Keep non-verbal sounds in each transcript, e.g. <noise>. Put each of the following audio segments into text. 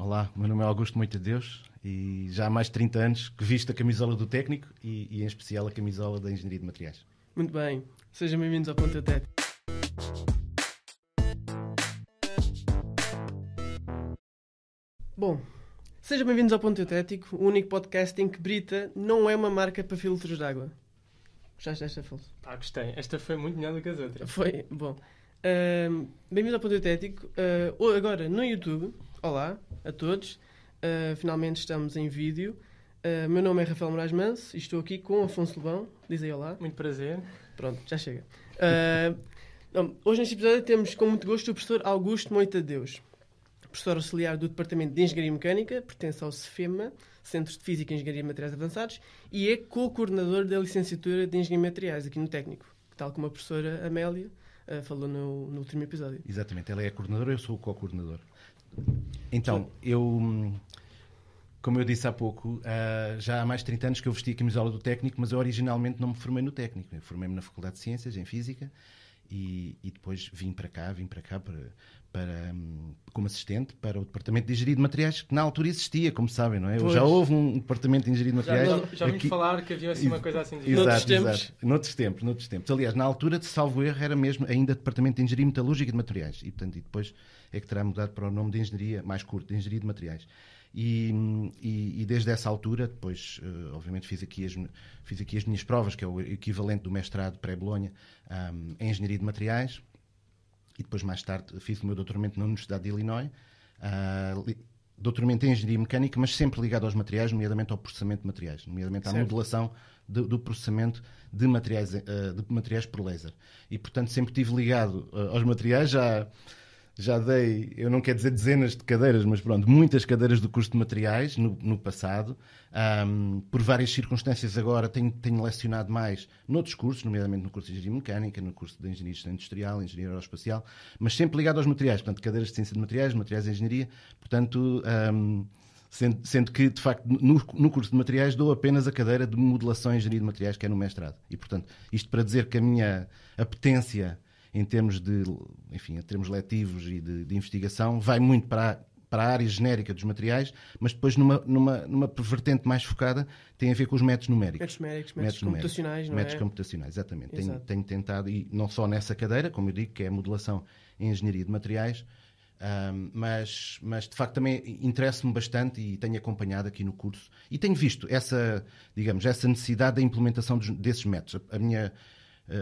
Olá, meu nome é Augusto Moita Deus e já há mais de 30 anos que visto a camisola do técnico e, e em especial a camisola da Engenharia de Materiais. Muito bem, sejam bem-vindos ao Ponto Técnico. Bom, sejam bem-vindos ao Ponto Tético, o único podcast em que Brita não é uma marca para filtros de água. Gostaste desta, Afonso? Ah, gostei. Esta foi muito melhor do que as outras. Foi, bom. Uh, bem-vindos ao Ponto Tético. Uh, agora no YouTube. Olá a todos. Uh, finalmente estamos em vídeo. Uh, meu nome é Rafael Moraes Manso e estou aqui com Afonso Lebão. Diz aí olá. Muito prazer. Pronto, já chega. Não, hoje neste episódio temos com muito gosto o professor Augusto Moita Deus professor auxiliar do Departamento de Engenharia Mecânica, pertence ao CEFEMA, Centro de Física e Engenharia de Materiais Avançados, e é co-coordenador da licenciatura de Engenharia de Materiais aqui no Técnico, tal como a professora Amélia uh, falou no, no, último episódio. Exatamente, ela é a coordenadora, eu sou o co-coordenador. Então, eu, como eu disse há pouco, uh, já há mais de 30 anos que eu vesti a camisola do técnico, mas eu originalmente não me formei no técnico. Eu formei-me na Faculdade de Ciências, em Física, e, e, depois vim para cá, vim para cá para, para, hum, como assistente para o Departamento de Engenharia de Materiais, que na altura existia, como sabem, não é? Pois. Já houve um Departamento de Engenharia de Materiais. Já, já ouvi aqui... falar que havia assim uma coisa assim. De... Exato, noutros tempos. Exato. Noutros tempos, noutros tempos. Aliás, na altura, de salvo erro, era mesmo ainda Departamento de Engenharia Metalúrgica de Materiais. E, portanto, e depois é que terá mudado para o nome de Engenharia mais curto, de Engenharia de Materiais. E, e, e, desde essa altura, depois, uh, obviamente, fiz aqui, as, fiz aqui as minhas provas, que é o equivalente do mestrado pré-Bolonha um, em Engenharia de Materiais, e depois, mais tarde, fiz o meu doutoramento na Universidade de Illinois, uh, doutoramento em Engenharia Mecânica, mas sempre ligado aos materiais, nomeadamente ao processamento de materiais, nomeadamente à certo. modelação de, do processamento de materiais, uh, de materiais por laser. E, portanto, sempre estive ligado aos materiais, já já dei, eu não quero dizer dezenas de cadeiras, mas pronto, muitas cadeiras do curso de materiais no, no passado. Um, por várias circunstâncias agora tenho, tenho lecionado mais noutros cursos, nomeadamente no curso de Engenharia Mecânica, no curso de Engenharia Industrial, Engenharia Aeroespacial, mas sempre ligado aos materiais, portanto, cadeiras de Ciência de Materiais, Materiais de Engenharia, portanto... Um, Sendo, sendo, que, de facto, no, no, curso de materiais dou apenas a cadeira de modelação e engenharia de materiais, que é no mestrado. E, portanto, isto para dizer que a minha apetência em termos de, enfim, em termos letivos e de, de investigação, vai muito para a, para a área genérica dos materiais, mas depois numa, numa, numa vertente mais focada tem a ver com os métodos numéricos. Métodos numéricos, métodos, computacionais, não métodos é? computacionais, exatamente. Tenho, tenho, tentado, e não só nessa cadeira, como eu digo, que é a modelação em engenharia de materiais, um, mas, mas de facto também interessa-me bastante e tenho acompanhado aqui no curso e tenho visto essa, digamos, essa necessidade da implementação dos, desses métodos. A minha,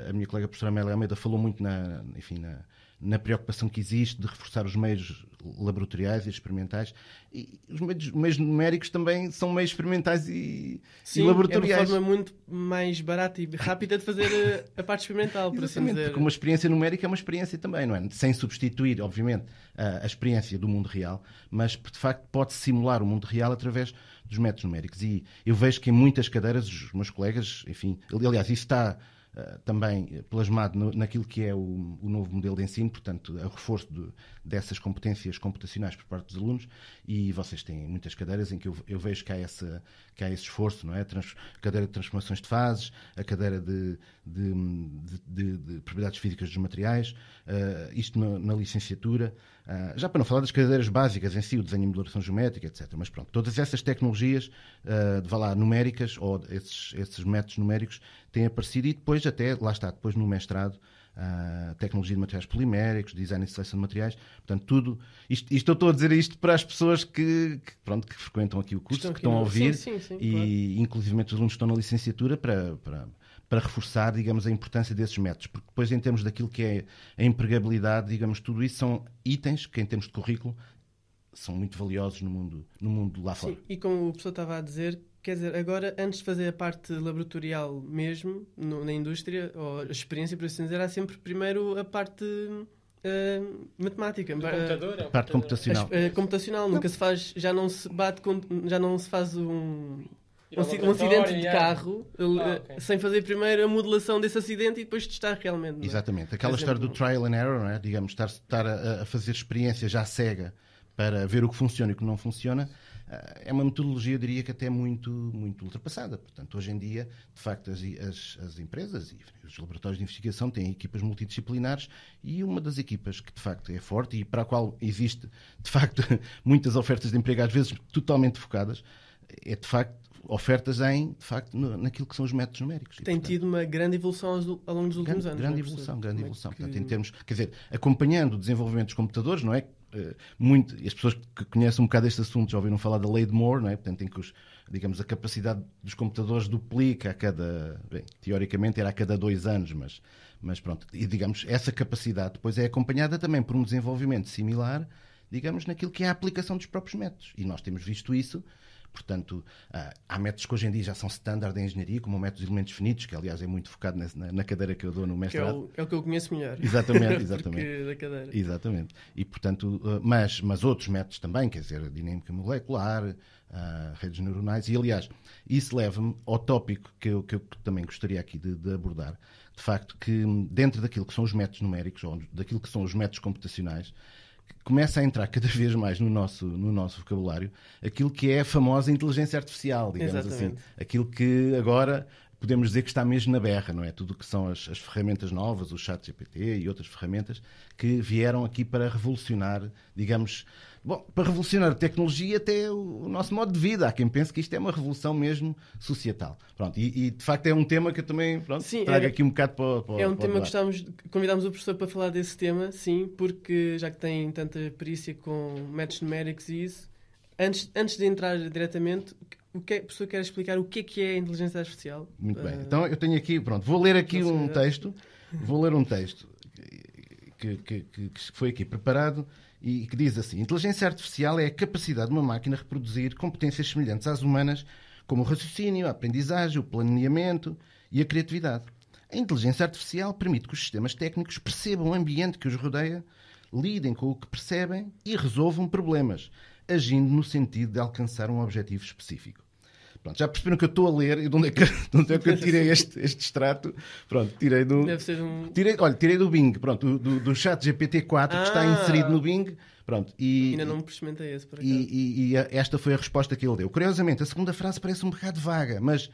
a minha colega professora Amélia Almeida falou muito na, enfim, na, na, preocupação que existe de reforçar os meios laboratoriais e experimentais. E os meios, meios numéricos também são meios experimentais e, Sim, e laboratoriais. é uma forma muito mais barata e rápida de fazer a, a parte experimental, por assim dizer. Porque uma experiência numérica é uma experiência também, não é? Sem substituir, obviamente, a, a experiência do mundo real, mas de facto pode simular o mundo real através dos métodos numéricos. E eu vejo que em muitas cadeiras, os meus colegas, enfim, aliás, isso está eh, também plasmado no, naquilo que é o, o, novo modelo de ensino, portanto, o reforço de, dessas competências computacionais por parte dos alunos, e vocês têm muitas cadeiras em que eu, eu vejo que há, essa, que há esse esforço, não é? Trans, cadeira de transformações de fases, a cadeira de, de, de, de propriedades físicas dos materiais, uh, isto na, na licenciatura, uh, já para não falar das cadeiras básicas em si, o desenho e modelação geométrica, etc. Mas pronto, todas essas tecnologias, uh, de, vá lá, numéricas, ou esses, esses métodos numéricos, têm aparecido e depois até, lá está, depois no mestrado, uh, tecnologia de materiais poliméricos, design e seleção de materiais, portanto, tudo. Isto, isto eu estou a dizer isto para as pessoas que, que pronto, que frequentam aqui o curso, estão que estão a ouvir, sim, sim, sim, e claro. inclusive os alunos que estão na licenciatura para, para, para reforçar, digamos, a importância desses métodos, porque depois, em termos daquilo que é a empregabilidade, digamos, tudo isso são itens que, em termos de currículo, são muito valiosos no mundo, no mundo lá fora. Sim, e como o professor estava a dizer, Quer dizer, agora, antes de fazer a parte laboratorial mesmo, no, na indústria, ou a experiência, por assim dizer, há sempre primeiro a parte uh, matemática. Do computador, é a parte computacional. A, computacional, nunca se faz, já não se bate, com, já não se faz um, um, um acidente de carro ah, okay. sem fazer primeiro a modelação desse acidente e depois testar realmente. É? Exatamente. Aquela história do trial and error, é? digamos, estar, estar a, a fazer experiência já cega para ver o que funciona e o que não funciona, é uma metodologia, eu diria que até muito, muito ultrapassada. Portanto, hoje em dia, de facto, as, as, as empresas e os laboratórios de investigação têm equipas multidisciplinares e uma das equipas que, de facto, é forte e para a qual existe, de facto, <laughs> muitas ofertas de emprego, às vezes totalmente focadas, é, de facto, ofertas em, de facto, no, naquilo que são os métodos numéricos. Tem e, portanto, tido uma grande evolução ao longo dos últimos grande, anos. Grande evolução, grande é evolução. Que... Portanto, em termos, quer dizer, acompanhando o desenvolvimento dos computadores, não é? Uh, muito, as pessoas que conhecem um bocado este assunto já ouviram falar da lei de Moore, não é? Portanto, em que os, digamos, a capacidade dos computadores duplica a cada, bem, teoricamente era a cada dois anos, mas, mas pronto, e digamos, essa capacidade depois é acompanhada também por um desenvolvimento similar, digamos, naquilo que é a aplicação dos próprios métodos. E nós temos visto isso Portanto, ah, há métodos que hoje em dia já são standard em engenharia, como o método de elementos finitos, que aliás é muito focado na, na cadeira que eu dou no mestrado. Que é, o, é o que eu conheço melhor. Exatamente, <laughs> exatamente. da cadeira. Exatamente. E, portanto, ah, mas, mas outros métodos também, quer dizer, dinâmica molecular, uh, redes neuronais, e aliás, isso leva-me ao tópico que eu, que eu também gostaria aqui de, de abordar, de facto, que dentro daquilo que são os métodos numéricos, ou daquilo que são os métodos computacionais, começa a entrar cada vez mais no nosso, no nosso vocabulário aquilo que é a famosa inteligência artificial, digamos assim. Exatamente. assim. Aquilo que agora podemos dizer que está mesmo na berra, não é? Tudo o que são as, as, ferramentas novas, o chat GPT e outras ferramentas que vieram aqui para revolucionar, digamos, bom, para revolucionar a tecnologia até o, o, nosso modo de vida. Há quem pense que isto é uma revolução mesmo societal. Pronto, e, e de facto é um tema que eu também pronto, sim, trago é, aqui um bocado para, para É um para tema que estamos, convidámos o professor para falar desse tema, sim, porque já que tem tanta perícia com métodos numéricos e isso, antes, antes de entrar diretamente, o que é, a pessoa quer explicar o que é que é a inteligência artificial? Muito bem. Uh... Então eu tenho aqui, pronto, vou ler aqui um texto, vou ler um texto que, que, que, que foi aqui preparado e que diz assim: Inteligência artificial é a capacidade de uma máquina reproduzir competências semelhantes às humanas, como o raciocínio, a aprendizagem, o planeamento e a criatividade. A inteligência artificial permite que os sistemas técnicos percebam o ambiente que os rodeia, lidem com o que percebem e resolvam problemas, agindo no sentido de alcançar um objetivo específico. Pronto, já perceberam que eu estou a ler e de onde é que, <laughs> de onde é que eu tirei <laughs> este, este extrato? Pronto, tirei do. Deve ser um. Tirei, olha, tirei do Bing, pronto, do, do chat GPT-4 ah. que está ah! inserido no Bing. Pronto, e, Ainda não me experimentei esse, por acaso. E, e, e, esta foi a resposta que ele deu. Curiosamente, a segunda frase parece um bocado vaga, mas,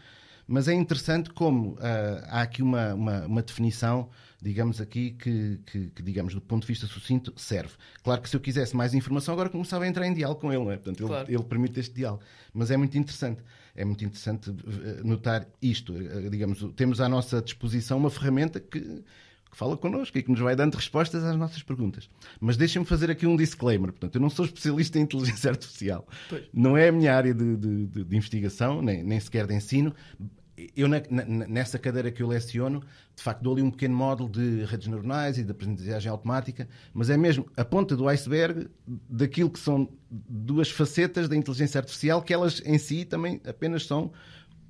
mas é interessante como uh, há aqui uma, uma, uma definição digamos aqui, que, que, que, digamos, do ponto de vista sucinto, serve. Claro que se eu quisesse mais informação, agora começava a entrar em diálogo com ele, não é? Portanto, claro. ele, ele, permite este diálogo. Mas é muito interessante. É muito interessante eh, notar isto. Eh, digamos, temos à nossa disposição uma ferramenta que, que fala connosco e que nos vai dando respostas às nossas perguntas. Mas deixem-me fazer aqui um disclaimer. Portanto, eu não sou especialista em inteligência artificial. Pois. Não é a minha área de, de, de, de investigação, nem, nem sequer de ensino eu na, na, nessa cadeira que eu leciono, de facto dou ali um pequeno módulo de redes neuronais e de aprendizagem automática, mas é mesmo a ponta do iceberg daquilo que são duas facetas da inteligência artificial que elas em si também apenas são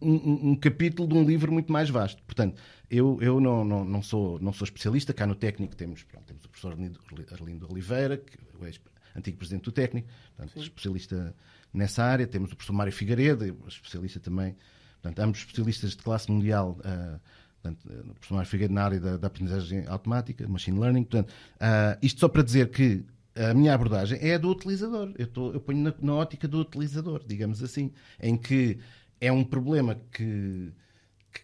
um, um, capítulo de um livro muito mais vasto. Portanto, eu, eu não, não, não, sou, não sou especialista, cá no técnico temos, pronto, temos o professor Arlindo Oliveira, que é o antigo presidente do técnico, portanto, especialista nessa área, temos o professor Mário Figueiredo, especialista também Portanto, ambos especialistas de classe mundial, uh, portanto, o professor Figueiredo na área da, da, aprendizagem automática, machine learning. Portanto, uh, isto só para dizer que a minha abordagem é a do utilizador. Eu, tô, eu ponho na, na, ótica do utilizador, digamos assim, em que é um problema que,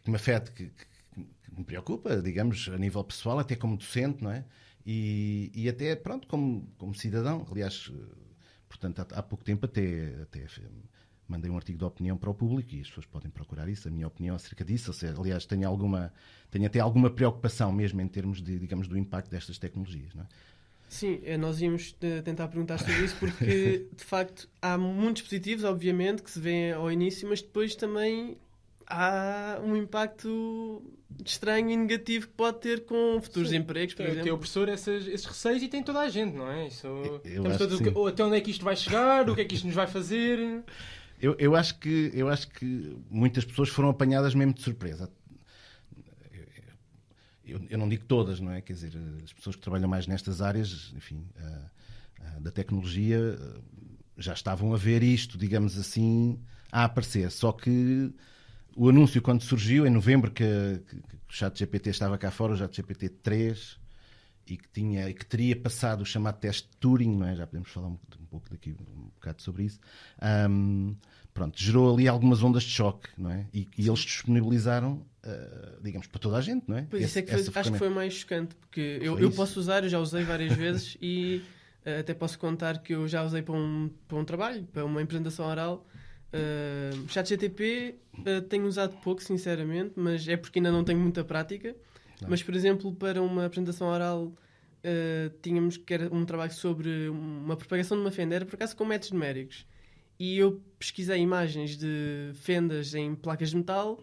que me afeta, que, que, me preocupa, digamos, a nível pessoal, até como docente, não é? E, e até, pronto, como, como cidadão. Aliás, portanto, há, há pouco tempo até, até mandei um artigo de opinião para o público e as pessoas podem procurar isso, a minha opinião acerca disso. Ou seja, aliás, tenho, alguma, tenho até alguma preocupação mesmo em termos de, digamos, do impacto destas tecnologias. Não é? Sim, eh, nós íamos eh, tentar perguntar sobre isso porque, <laughs> de facto, há muitos positivos, obviamente, que se vêem ao início, mas depois também há um impacto estranho e negativo que pode ter com futuros Sim. empregos, por tem, exemplo. Tem o professor esses, esses receios e tem toda a gente, não é? Isso, eu, eu todos, até onde é que isto vai chegar, o que é que isto nos vai fazer. Eu, eu, acho que, eu acho que muitas pessoas foram apanhadas mesmo de surpresa. Eu, eu não digo todas, não é? Quer dizer, as pessoas que trabalham mais nestas áreas, enfim, uh, uh, da tecnologia, uh, já estavam a ver isto, digamos assim, a aparecer. Só que o anúncio, quando surgiu, em novembro, que, que, que o chat GPT estava cá fora, o chat GPT 3, e que, tinha, que teria passado o chamado teste Turing, não é? já podemos falar um, um pouco daqui, um bocado sobre isso, um, pronto, gerou ali algumas ondas de choque, não é? E, e eles disponibilizaram, uh, digamos, para toda a gente, não é? Pois Esse, isso é que foi, acho que foi mais chocante, porque eu, eu posso usar, eu já usei várias <laughs> vezes e uh, até posso contar que eu já usei para um, para um trabalho, para uma apresentação oral. Uh, ChatGTP uh, tenho usado pouco, sinceramente, mas é porque ainda não tenho muita prática. Não. Mas, por exemplo, para uma apresentação oral, tínhamos que era um trabalho sobre uma propagação de uma fenda, era por acaso com métodos numéricos. E eu pesquisei imagens de fendas em placas de metal.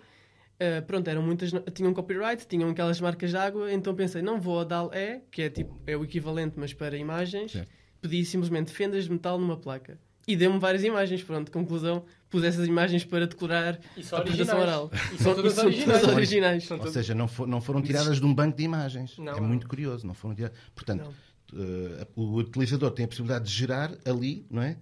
Uh, pronto, eram muitas, tinham copyright, tinham aquelas marcas de água, então pensei, não vou a DAL-E, que é, tipo, é o equivalente, mas para imagens, certo. pedi simplesmente fendas de metal numa placa. E deu-me várias imagens, pronto, conclusão, pus essas imagens para decorar a apresentação oral. E são todas originais. São originais. Ou seja, não, for, não foram tiradas de um banco de imagens. Não, é muito curioso, não foram tiradas. Portanto, uh, o utilizador tem a possibilidade de gerar ali, não é?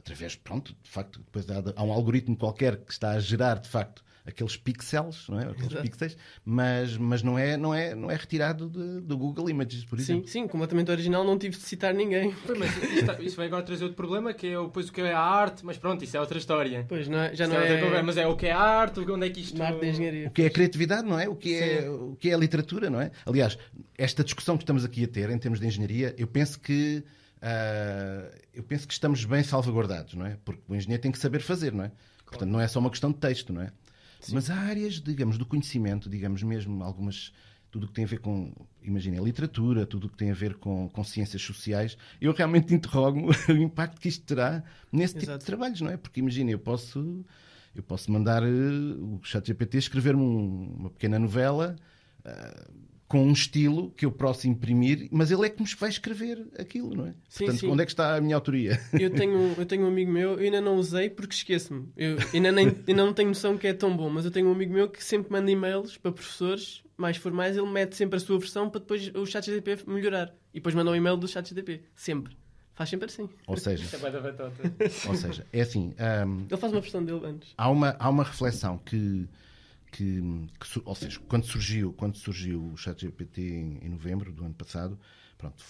Através, pronto, de facto, depois há, há um algoritmo qualquer que está a gerar, de facto, aqueles pixels, não é? Aqueles pixels, mas, mas não, é, não, é, não é retirado de, do Google Images, por exemplo. Sim, sim, completamente original, não tive de citar ninguém. Pois, mas isto, isso vai agora trazer outro problema, que é depois o que é a arte, mas pronto, isso é outra história. Pois, não é, já isso não é... é... Mas é o que é a arte, onde é que isto... arte engenharia. O que é a criatividade, não é? O que é, o que é a literatura, não é? Aliás, esta discussão que estamos aqui a ter, em termos de engenharia, eu penso que Uh, eu penso que estamos bem salvaguardados, não é? Porque o engenheiro tem que saber fazer, não é? Claro. Portanto, não é só uma questão de texto, não é? Sim. Mas há áreas, digamos, do conhecimento, digamos mesmo, algumas tudo o que tem a ver com, imaginem, literatura, tudo o que tem a ver com, com ciências sociais, eu realmente interrogo <laughs> o impacto que isto terá nesse Exato. tipo de trabalhos, não é? Porque imaginem, eu posso, eu posso mandar uh, o ChatGPT escrever-me um, uma pequena novela uh, com um estilo que eu posso imprimir, mas ele é que nos vai escrever aquilo, não é? Sim, Portanto, sim. onde é que está a minha autoria? Eu tenho, eu tenho um amigo meu, eu ainda não usei porque esqueço-me. Eu ainda, nem, <laughs> ainda não tenho noção que é tão bom, mas eu tenho um amigo meu que sempre manda e-mails para professores mais formais, ele mete sempre a sua versão para depois o chat GTP melhorar. E depois manda um e-mail do chat GTP. Sempre. Faz sempre assim. Ou seja, é ou seja é assim. Um, ele faz uma versão dele antes. Há uma, há uma reflexão que que, que, ou seja, quando surgiu, quando surgiu o ChatGPT em, em novembro do ano passado, pronto,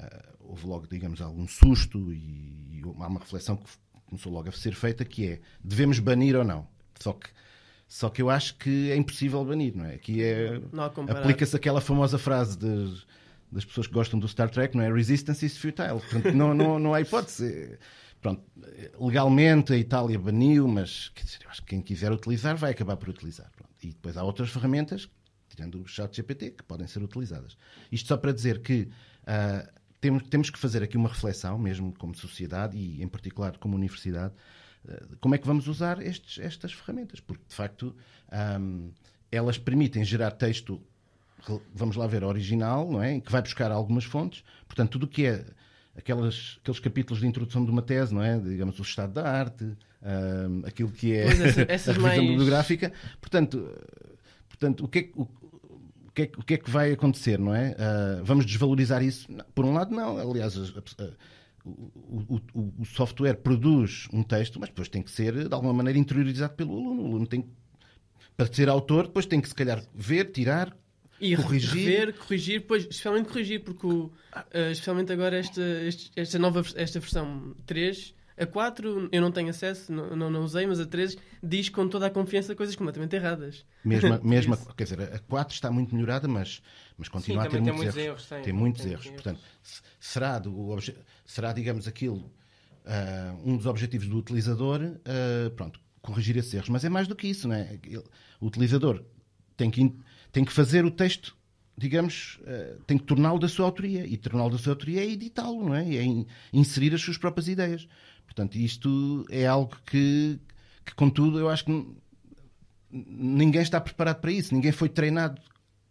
uh, houve logo, digamos, algum susto e, e há uma reflexão que começou logo a ser feita que é, devemos banir ou não? Só que só que eu acho que é impossível banir, não é? Aqui é aplica-se aquela famosa frase de, das pessoas que gostam do Star Trek, não é? Resistance is futile. Portanto, não, não, não há hipótese. Pronto, legalmente a Itália baniu, mas dizer, acho que quem quiser utilizar vai acabar por utilizar. Pronto. E depois há outras ferramentas, tirando o chat GPT, que podem ser utilizadas. Isto só para dizer que uh, temos, temos que fazer aqui uma reflexão, mesmo como sociedade e em particular como universidade, uh, como é que vamos usar estes, estas ferramentas, porque de facto um, elas permitem gerar texto vamos lá ver, original, não é? Que vai buscar algumas fontes. Portanto, tudo o que é aquelas, aqueles capítulos de introdução de uma tese, não é? Digamos, o estado da arte, um, aquilo que é essa, <laughs> a revisão mais... bibliográfica. Portanto, portanto o, que é, o, o, que é, o que é que vai acontecer, não é? Uh, vamos desvalorizar isso? Por um lado, não. Aliás, a, a, o, o, o, software produz um texto, mas depois tem que ser, de alguma maneira, interiorizado pelo aluno. O aluno tem para ser autor, depois tem que, se calhar, ver, tirar, e corrigir. rever, corrigir, pois, especialmente corrigir, porque o, uh, especialmente agora esta, esta nova esta versão 3, a 4 eu não tenho acesso, não, não, não, usei, mas a 3 diz com toda a confiança coisas completamente erradas. Mesmo, <laughs> mesmo quer dizer, a 4 está muito melhorada, mas, mas continua Sim, a ter muitos, muitos erros. erros tem, tem, muitos tem erros. erros. Portanto, será, do, será, digamos, aquilo uh, um dos objetivos do utilizador, uh, pronto, corrigir esses erros. Mas é mais do que isso, não é? O utilizador tem que tem que fazer o texto, digamos, uh, tem que torná-lo da sua autoria. E torná-lo da sua autoria é editá-lo, não é? É in, inserir as suas próprias ideias. Portanto, isto é algo que, que contudo, eu acho que ninguém está preparado para isso. Ninguém foi treinado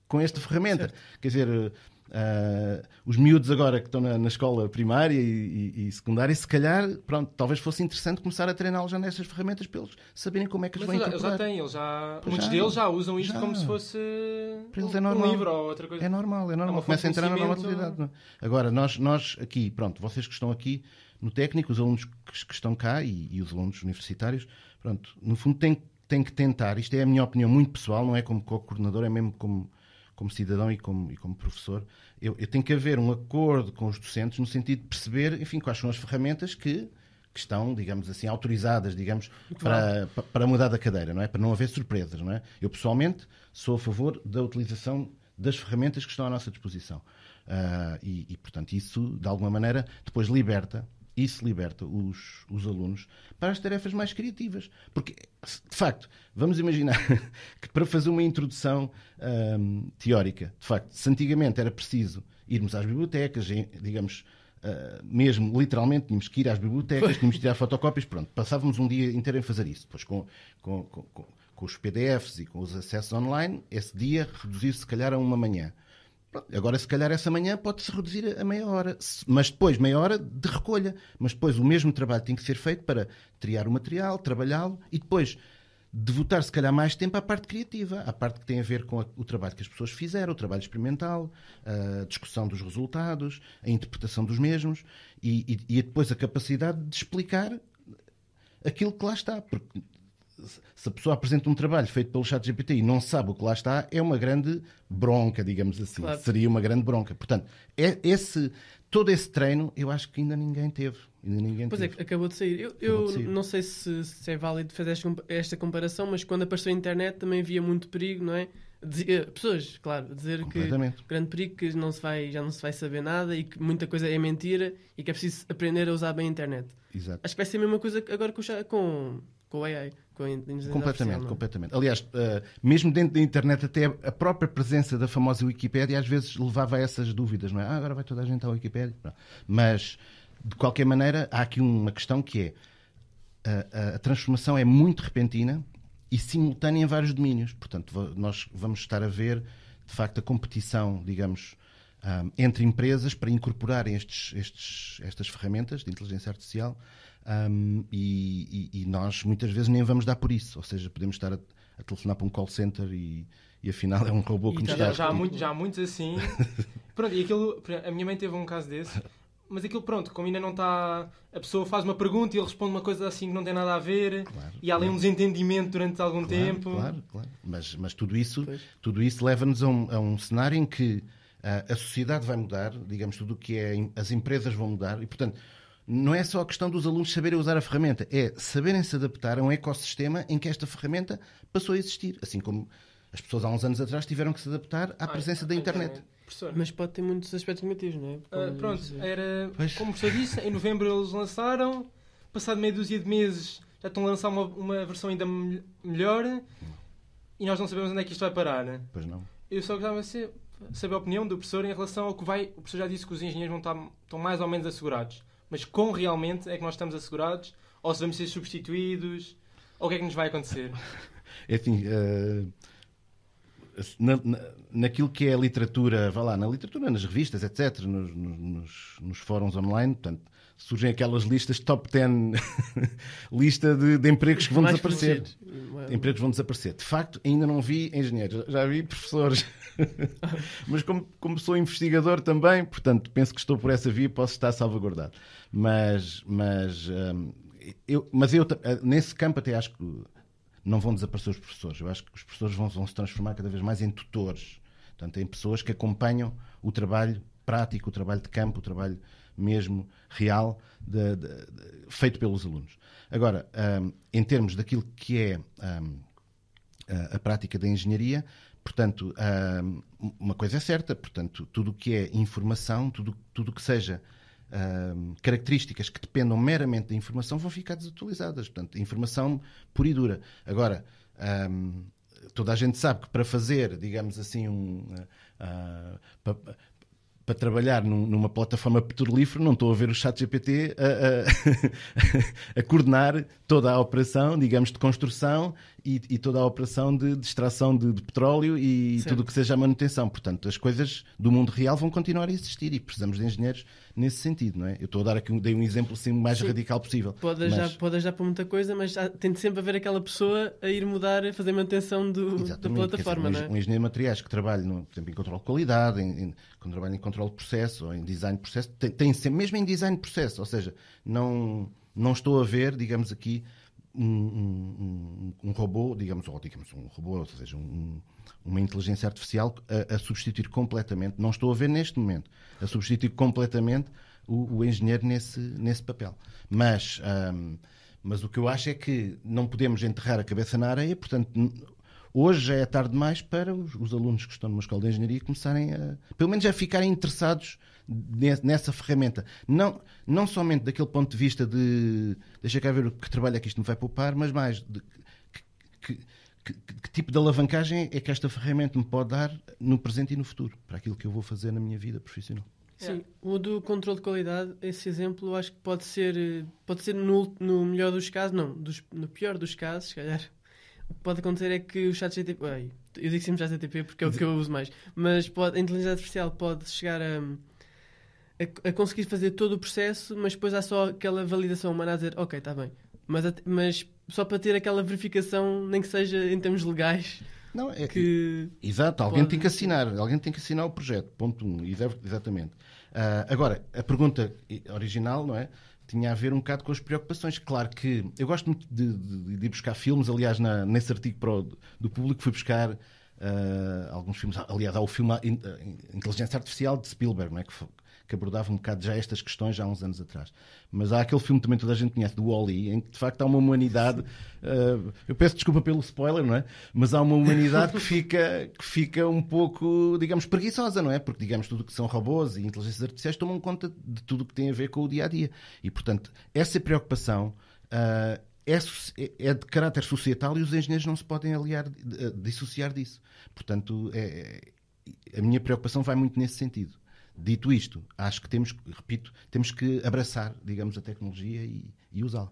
com esta ferramenta. Certo. Quer dizer, Uh, os miúdos agora que estão na, na escola primária e, e, e, secundária, se calhar, pronto, talvez fosse interessante começar a treiná-los já nestas ferramentas para eles saberem como é que eles vão incorporar. Eles já têm, eles já, muitos já, deles já usam isto já. como se fosse eles é normal. um livro ou outra coisa. É normal, é normal. É Começa a entrar na normalidade. Não? Agora, nós, nós aqui, pronto, vocês que estão aqui no técnico, os alunos que, que estão cá e, e, os alunos universitários, pronto, no fundo têm, têm que tentar, isto é a minha opinião muito pessoal, não é como co-coordenador, é mesmo como como cidadão e como, e como professor, eu, eu tenho que haver um acordo com os docentes no sentido de perceber, enfim, quais são as ferramentas que, que estão, digamos assim, autorizadas, digamos, para, para mudar da cadeira, não é? Para não haver surpresas, não é? Eu, pessoalmente, sou a favor da utilização das ferramentas que estão à nossa disposição. Uh, e, e, portanto, isso, de alguma maneira, depois liberta isso liberta os, os alunos para as tarefas mais criativas. Porque, de facto, vamos imaginar <laughs> que para fazer uma introdução hum, teórica, de facto, se antigamente era preciso irmos às bibliotecas, digamos, Uh, mesmo literalmente tínhamos que ir às bibliotecas, <laughs> tínhamos que tirar fotocópias, pronto, passávamos um dia inteiro em fazer isso. Depois com, com, com, com os PDFs e com os acessos online, esse dia reduziu-se se calhar a uma manhã. Agora, se calhar, essa manhã pode-se reduzir a meia hora, mas depois, meia hora de recolha. Mas depois, o mesmo trabalho tem que ser feito para triar o material, trabalhá-lo e depois devotar, se calhar, mais tempo à parte criativa, à parte que tem a ver com a, o trabalho que as pessoas fizeram, o trabalho experimental, a discussão dos resultados, a interpretação dos mesmos e, e, e depois a capacidade de explicar aquilo que lá está. Porque se a pessoa apresenta um trabalho feito pelo chat GPT e não sabe o que lá está, é uma grande bronca, digamos assim. Claro. Seria uma grande bronca. Portanto, é esse, todo esse treino, eu acho que ainda ninguém teve. Ainda ninguém pois é, teve. é, acabou de sair. Eu, eu de sair. não sei se, se, é válido fazer esta comparação, mas quando apareceu a internet também havia muito perigo, não é? Dizia, pessoas, claro, dizer que grande perigo que não se vai, já não se vai saber nada e que muita coisa é mentira e que é preciso aprender a usar bem a internet. Exato. Acho que vai ser a mesma coisa agora com, com, com o AI. Completamente, é? completamente. Aliás, uh, mesmo dentro da internet, até a própria presença da famosa Wikipédia às vezes levava a essas dúvidas, não é? Ah, agora vai toda a gente à Wikipédia. Mas, de qualquer maneira, há aqui uma questão que é a, a transformação é muito repentina e simultânea em vários domínios. Portanto, nós vamos estar a ver, de facto, a competição, digamos, um, ah, entre empresas para incorporarem estes, estes, estas ferramentas de inteligência artificial um, e, e, e, nós muitas vezes nem vamos dar por isso. Ou seja, podemos estar a, a telefonar para um call center e, e afinal é um robô que nos está já, há muito, já há muitos assim. <laughs> pronto, e aquilo, a minha mãe teve um caso desse, mas aquilo, pronto, como ainda não está. A pessoa faz uma pergunta e ele responde uma coisa assim que não tem nada a ver claro, e há ali claro. um desentendimento durante algum claro, tempo. Claro, claro. Mas, mas tudo isso, tudo isso leva-nos a, um, a um cenário em que a, a sociedade vai mudar, digamos, tudo o que é. As empresas vão mudar e, portanto não é só a questão dos alunos saberem usar a ferramenta, é saberem se adaptar a um ecossistema em que esta ferramenta passou a existir. Assim como as pessoas há uns anos atrás tiveram que se adaptar à presença da internet. Mas pode ter muitos aspectos negativos, não é? Uh, pronto, era. Pois. Como o professor disse, em novembro eles lançaram, passado meia dúzia de meses já estão a lançar uma, uma versão ainda melhor e nós não sabemos onde é que isto vai parar, né? Pois não. Eu só gostava de saber a opinião do professor em relação ao que vai. O professor já disse que os engenheiros vão estar, estão mais ou menos assegurados mas com realmente é que nós estamos assegurados? Ou se vamos ser substituídos? Ou o que é que nos vai acontecer? <laughs> É assim, uh, na, na, naquilo que é a literatura, vá lá, na literatura, nas revistas, etc., nos, nos, nos fóruns online, portanto, surgem aquelas listas top 10 <laughs> lista de, de, empregos que vão desaparecer. Empregos vão desaparecer. De facto, ainda não vi engenheiros, já vi professores. <laughs> Mas como, como sou investigador também, portanto, penso que estou por essa via, posso estar salvaguardado. Mas, mas, hum, eu, mas eu, eh, nesse campo, até acho que não vão desaparecer os professores. Eu acho que os professores vão, vão se transformar cada vez mais em tutores. Portanto, em pessoas que acompanham o trabalho prático, o trabalho de campo, o trabalho mesmo real de, de, de, feito pelos alunos. Agora, um, em termos daquilo que é um, a, a, prática da engenharia, portanto, um, uma coisa é certa, portanto, tudo o que é informação, tudo tudo que seja características que dependam meramente da informação vão ficar desatualizadas. Portanto, informação pura e dura. Agora, toda a gente sabe que para fazer, digamos assim, um, uh, para, para trabalhar num, numa plataforma petrolífera, não estou a ver o chat GPT a, a, <laughs> a, coordenar toda a operação, digamos, de construção e, e toda a operação de, de extração de, de, petróleo e certo. tudo o que seja a manutenção. Portanto, as coisas do mundo real vão continuar a existir e precisamos de engenheiros nesse sentido, não é? Eu estou a dar aqui, dei um exemplo assim mais Sim. radical possível. Pode mas... já, pode já para muita coisa, mas tem de sempre haver aquela pessoa a ir mudar, a fazer manutenção do, da plataforma, dizer, não é? Um engenheiro de materiais que trabalha, no, por exemplo, em controle de qualidade, em, em, quando trabalha em controle de processo ou em design de processo, tem, tem sempre, mesmo em design de processo, ou seja, não, não estou a ver, digamos aqui, um, um, um, robô, digamos, ou digamos um robô, ou seja, um, uma inteligência artificial a, a, substituir completamente, não estou a ver neste momento, a substituir completamente o, o engenheiro nesse, nesse papel. Mas, um, mas o que eu acho é que não podemos enterrar a cabeça na areia, portanto, hoje é tarde demais para os, os, alunos que estão numa escola de engenharia começarem a, pelo menos, a ficarem interessados nessa ferramenta. Não, não somente daquele ponto de vista de deixa cá ver o que trabalho é que isto me vai poupar, mas mais de que, que, que, que, tipo de alavancagem é que esta ferramenta me pode dar no presente e no futuro, para aquilo que eu vou fazer na minha vida profissional. Sim, o do controle de qualidade, esse exemplo, acho que pode ser, pode ser no, no melhor dos casos, não, dos, no pior dos casos, se calhar. O que pode acontecer é que o chat GTP, eu digo sempre chat GTP porque é o que eu uso mais, mas pode, a inteligência artificial pode chegar a a, a, conseguir fazer todo o processo, mas depois há só aquela validação humana a dizer, ok, está bem. Mas, mas só para ter aquela verificação, nem que seja em termos legais. Não, é, que exato, alguém pode... tem que assinar, alguém tem que assinar o projeto, ponto um, exatamente. Uh, agora, a pergunta original, não é? Tinha a ver um bocado com as preocupações. Claro que eu gosto muito de, de, de ir buscar filmes, aliás, na, nesse artigo pro, do público fui buscar uh, alguns filmes. Aliás, há o filme Inteligência Artificial de Spielberg, não é? que, que abordava um bocado já estas questões já há uns anos atrás. Mas há aquele filme também toda a gente conhece, do Wall-E, em que de facto há uma humanidade. Uh, eu peço desculpa pelo spoiler, não é? Mas há uma humanidade que fica, que fica um pouco, digamos, preguiçosa, não é? Porque, digamos, tudo que são robôs e inteligências artificiais tomam conta de tudo o que tem a ver com o dia a dia. E, portanto, essa preocupação. Uh, é, é, de caráter societal e os engenheiros não se podem aliar, dissociar disso. Portanto, é, a minha preocupação vai muito nesse sentido. Dito isto, acho que temos, repito, temos que abraçar, digamos, a tecnologia e, e usá-la.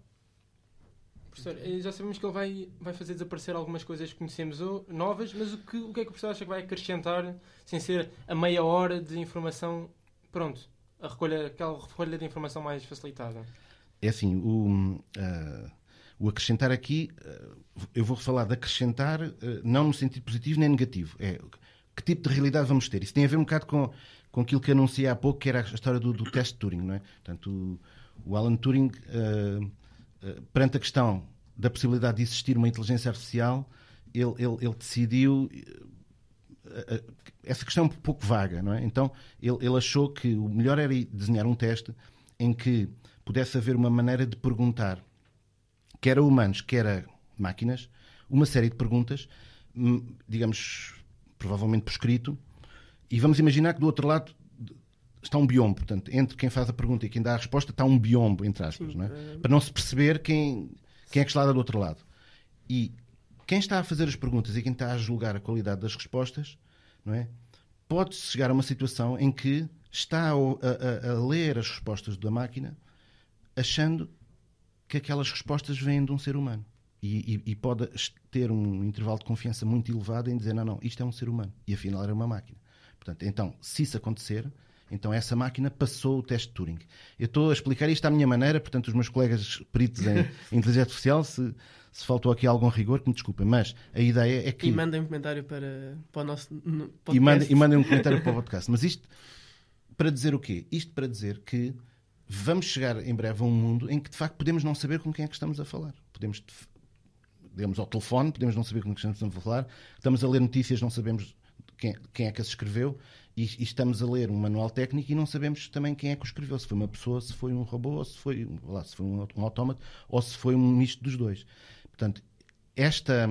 Professor, eh, já sabemos que ele vai, vai fazer desaparecer algumas coisas que conhecemos novas, mas o que, o que é que o professor acha que vai acrescentar sem ser a meia hora de informação, pronto, a recolha, aquela recolha de informação mais facilitada? É assim, o, uh, o acrescentar aqui, uh, eu vou falar de acrescentar uh, não no sentido positivo nem negativo. É que tipo de realidade vamos ter. Isso tem a ver um bocado com com aquilo que anunciei há pouco, que era a história do, do teste de Turing. Não é? Portanto, o, o Alan Turing, uh, uh, perante a questão da possibilidade de existir uma inteligência artificial, ele, ele, ele decidiu. Uh, essa questão é um pouco vaga, não é? Então, ele, ele achou que o melhor era desenhar um teste em que pudesse haver uma maneira de perguntar, quer a humanos, quer a máquinas, uma série de perguntas, hum, digamos, provavelmente por escrito, e vamos imaginar que do outro lado está um biombo. Portanto, entre quem faz a pergunta e quem dá a resposta está um biombo, entre aspas, Sim, não é? é? para não se perceber quem, quem é que está do outro lado. E quem está a fazer as perguntas e quem está a julgar a qualidade das respostas, não é? pode chegar a uma situação em que está a, a, a ler as respostas da máquina achando que aquelas respostas vêm de um ser humano. E, e, e, pode ter um intervalo de confiança muito elevado em dizer: não, não, isto é um ser humano. E afinal era uma máquina. Portanto, então, se isso acontecer, então essa máquina passou o teste de Turing. Eu estou a explicar isto à minha maneira, portanto, os meus colegas peritos em <laughs> inteligência artificial, se, se faltou aqui algum rigor, que me desculpem, mas a ideia é que. E mandem um comentário para, para o nosso podcast. E mandem, e mandem um comentário para o podcast. Mas isto para dizer o quê? Isto para dizer que vamos chegar em breve a um mundo em que de facto podemos não saber com quem é que estamos a falar. Podemos, digamos, ao telefone, podemos não saber com quem estamos a falar, estamos a ler notícias, não sabemos quem, quem é que as escreveu e, e, estamos a ler um manual técnico e não sabemos também quem é que o escreveu, se foi uma pessoa, se foi um robô, se foi, lá, se foi um, um autómato, ou se foi um misto dos dois. Portanto, esta,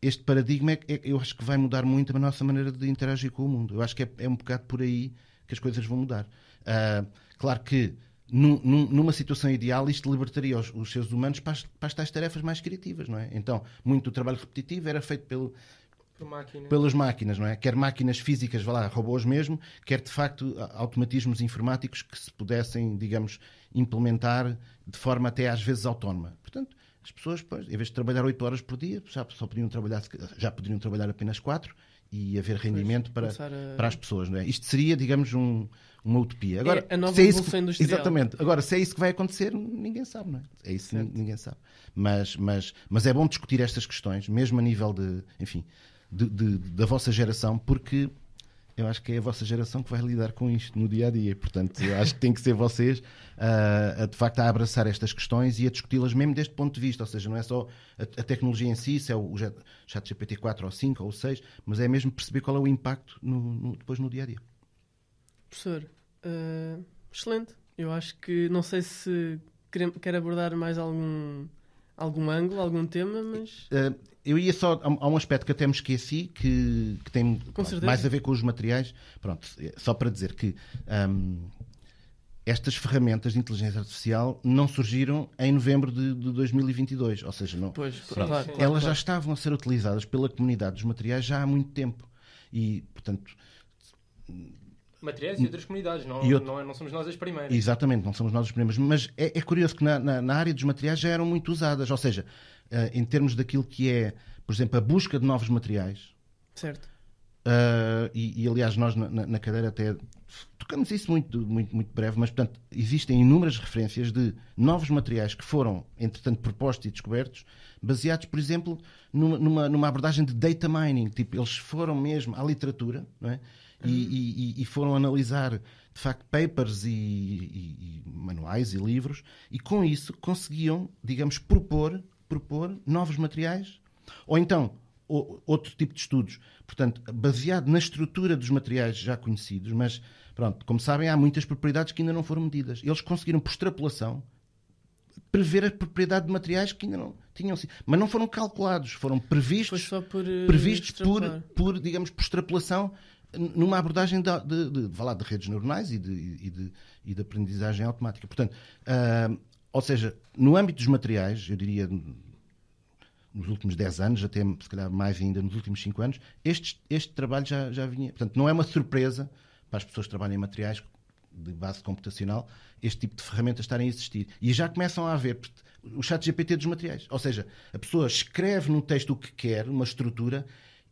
este paradigma, é, é, eu acho que vai mudar muito a nossa maneira de interagir com o mundo. Eu acho que é, é um bocado por aí que as coisas vão mudar. Uh, claro que num, numa situação ideal, isto libertaria os, os seres humanos para as, para as tais tarefas mais criativas, não é? Então, muito do trabalho repetitivo era feito pelo, Máquina. pelas máquinas, não é? Quer máquinas físicas, vá lá, robôs mesmo, quer de facto automatismos informáticos que se pudessem, digamos, implementar de forma até às vezes autónoma. Portanto, as pessoas, pois, em vez de trabalhar 8 horas por dia, já, só podiam trabalhar, já poderiam trabalhar apenas 4 e haver rendimento para, a... para as pessoas, não é? Isto seria, digamos, um, uma utopia. Agora, é a nova se é isso que, industrial. Exatamente. Agora, se é isso que vai acontecer, ninguém sabe, não é? É isso que ninguém sabe. Mas, mas, mas é bom discutir estas questões, mesmo a nível de, enfim, de, de, da vossa geração, porque eu acho que é a vossa geração que vai lidar com isto no dia a dia. Portanto, acho que tem que ser vocês uh, a, de facto a abraçar estas questões e a discuti-las mesmo deste ponto de vista. Ou seja, não é só a, a tecnologia em si, se é o, o chat GPT 4 ou 5 ou 6, mas é mesmo perceber qual é o impacto no, no, depois no dia a dia. Professor, uh, excelente. Eu acho que não sei se quer abordar mais algum algum ângulo, algum tema, mas. Uh, eu ia só. Há um aspecto que até me esqueci que, que tem pronto, mais a ver com os materiais. Pronto, é só para dizer que. Um, estas ferramentas de inteligência artificial não surgiram em novembro de, de 2022, ou seja, não, pois, pronto, claro, elas claro. já estavam a ser utilizadas pela comunidade dos materiais já há muito tempo e, portanto, materiais e outras comunidades, não, outro... não, é, não, somos nós as primeiras. Exatamente, não somos nós as primeiras. Mas é, é curioso que na, na, na, área dos materiais já eram muito usadas, ou seja, uh, em termos daquilo que é, por exemplo, a busca de novos materiais. Certo. Uh, e, e, aliás, nós na, na, cadeira até tocamos isso muito, muito, muito breve, mas portanto existem inúmeras referências de novos materiais que foram, entretanto, propostos e descobertos, baseados, por exemplo, numa, numa, numa abordagem de data mining. Tipo, eles foram mesmo à literatura, não é? E, e, e, foram analisar de facto papers e, e, manuais e livros e com isso conseguiam, digamos, propor, propor novos materiais? Ou então outro tipo de estudos, portanto, baseado na estrutura dos materiais já conhecidos, mas pronto, como sabem, há muitas propriedades que ainda não foram medidas. Eles conseguiram, por extrapolação, prever a propriedade de materiais que ainda não tinham sido, mas não foram calculados, foram previstos, por, uh, previstos por, por, digamos, por extrapolação numa abordagem de, de, de, de, de redes neuronais e de, e de, e de aprendizagem automática. Portanto, uh, ou seja, no âmbito dos materiais, eu diria nos últimos 10 anos, até se calhar mais ainda nos últimos 5 anos, este, este trabalho já, já vinha. Portanto, não é uma surpresa para as pessoas que trabalham em materiais de base computacional este tipo de ferramentas estarem a existir. E já começam a haver o chat GPT dos materiais. Ou seja, a pessoa escreve no texto o que quer, uma estrutura,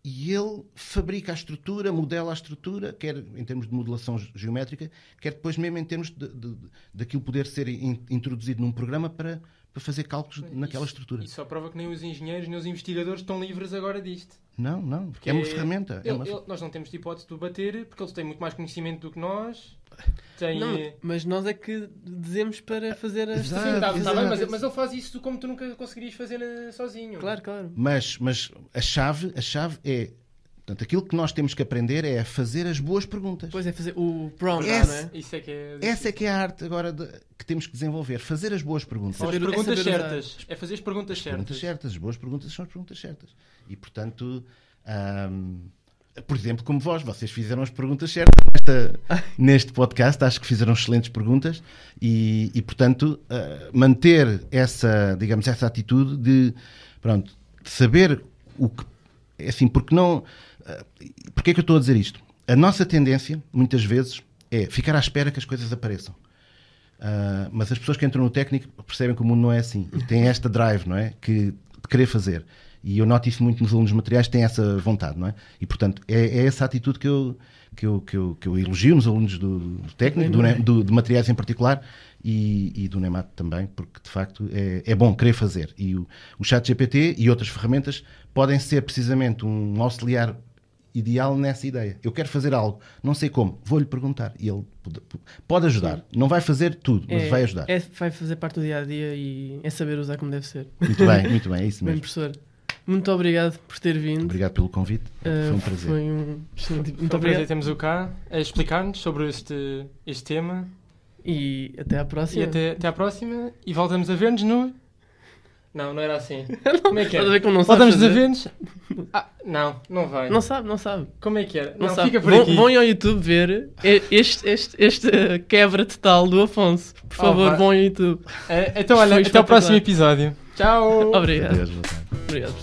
e ele fabrica a estrutura, modela a estrutura, quer em termos de modelação geométrica, quer depois mesmo em termos de, de, de daquilo poder ser in, introduzido num programa para, para fazer cálculos isso, naquela estrutura. Isso só prova que nem os engenheiros nem os investigadores estão livres agora disto. Não, não, porque é uma ferramenta. Ele, é uma... Ele, nós não temos de hipótese de bater, porque eles têm muito mais conhecimento do que nós. Tem... Não, mas nós é que dizemos para fazer a exato, Sim, tá, tá bem, mas, mas, ele faz isso como tu nunca conseguirias fazer eh, sozinho. Claro, claro. Mas, mas a, chave, a chave é Portanto, aquilo que nós temos que aprender é a fazer as boas perguntas. Pois é, fazer o prompt, essa, não é? Isso é que é essa é que é a arte agora de, que temos que desenvolver. Fazer as boas perguntas. Saber, as perguntas é certas. É fazer as perguntas certas. Perguntas certas. As boas perguntas são as perguntas certas. E, portanto, por exemplo, como vós, vocês fizeram as perguntas certas nesta, <laughs> neste podcast. Acho que fizeram excelentes perguntas. E, e portanto, uh, manter essa, digamos, essa atitude de, pronto, de saber o que... É assim, porque não ah, porquê é que eu estou a dizer isto? A nossa tendência, muitas vezes, é ficar à espera que as coisas apareçam. Uh, mas as pessoas que entram no técnico percebem que o mundo não é assim. E têm esta drive, não é? Que, de querer fazer. E eu noto isso muito nos alunos materiais, têm essa vontade, não é? E, portanto, é, é essa atitude que eu, que, eu, que, eu, que eu elogio nos alunos do, do técnico, do, do, de materiais em particular, e, e, do NEMAT também, porque de facto é, é bom querer fazer. E o, o chat GPT e outras ferramentas podem ser precisamente um auxiliar ideal nessa ideia. Eu quero fazer algo, não sei como, vou-lhe perguntar e ele pode ajudar. Sim. Não vai fazer tudo, mas é, vai ajudar. É, vai fazer parte do dia a dia e é saber usar como deve ser. Muito bem, <laughs> muito bem, é isso mesmo. Bem, professor. Muito obrigado por ter vindo. Obrigado pelo convite. Uh, foi um prazer. Foi um excelente. Muito foi um prazer termos o cá a explicar-nos sobre este, este tema. E até à próxima. E até, até à próxima. E voltamos a ver-nos no não, não era assim. <laughs> Como é que é? Estás a ver como não sabe Voltamos fazer? Eventos? Ah, não, não vai. Não sabe, não sabe. Como é que era? Não, não sabe. fica por vão, aqui. Vão ao YouTube ver este, este, este quebra total do Afonso. Por favor, oh, vão ao YouTube. É, então, olha, até o próximo episódio. Tchau. Obrigado. Adeus, Obrigado.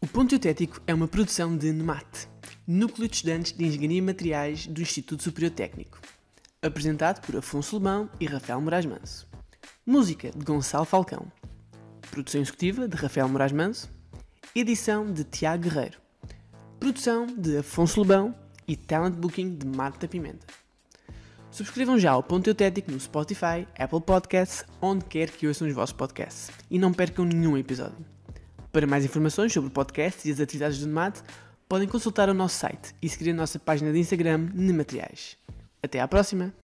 O Ponto Eutético é uma produção de NEMAT, Núcleo de Estudantes de Engenharia e Materiais do Instituto Superior Técnico apresentado por Afonso Lebão e Rafael Moraes Manso. Música de Gonçalo Falcão. Produção executiva de Rafael Moraes Manso. Edição de Tiago Guerreiro. Produção de Afonso Lebão e Talent Booking de Marta Pimenta. Subscrevam já o Ponto Eutético no Spotify, Apple Podcasts, onde quer que ouçam os vossos podcasts. E não percam nenhum episódio. Para mais informações sobre o podcast e as atividades do NEMAT, podem consultar o nosso site e seguir a nossa página de Instagram Nemateriais. Até à próxima!